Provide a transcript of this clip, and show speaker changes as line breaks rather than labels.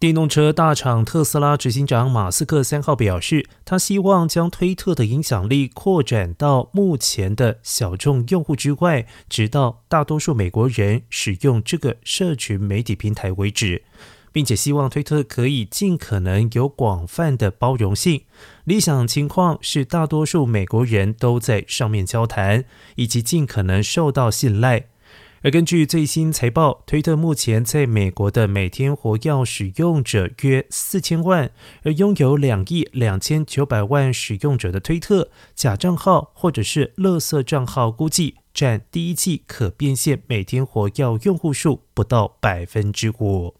电动车大厂特斯拉执行长马斯克三号表示，他希望将推特的影响力扩展到目前的小众用户之外，直到大多数美国人使用这个社群媒体平台为止，并且希望推特可以尽可能有广泛的包容性。理想情况是大多数美国人都在上面交谈，以及尽可能受到信赖。而根据最新财报，推特目前在美国的每天活跃使用者约四千万，而拥有两亿两千九百万使用者的推特假账号或者是垃圾账号，估计占第一季可变现每天活跃用户数不到百分之五。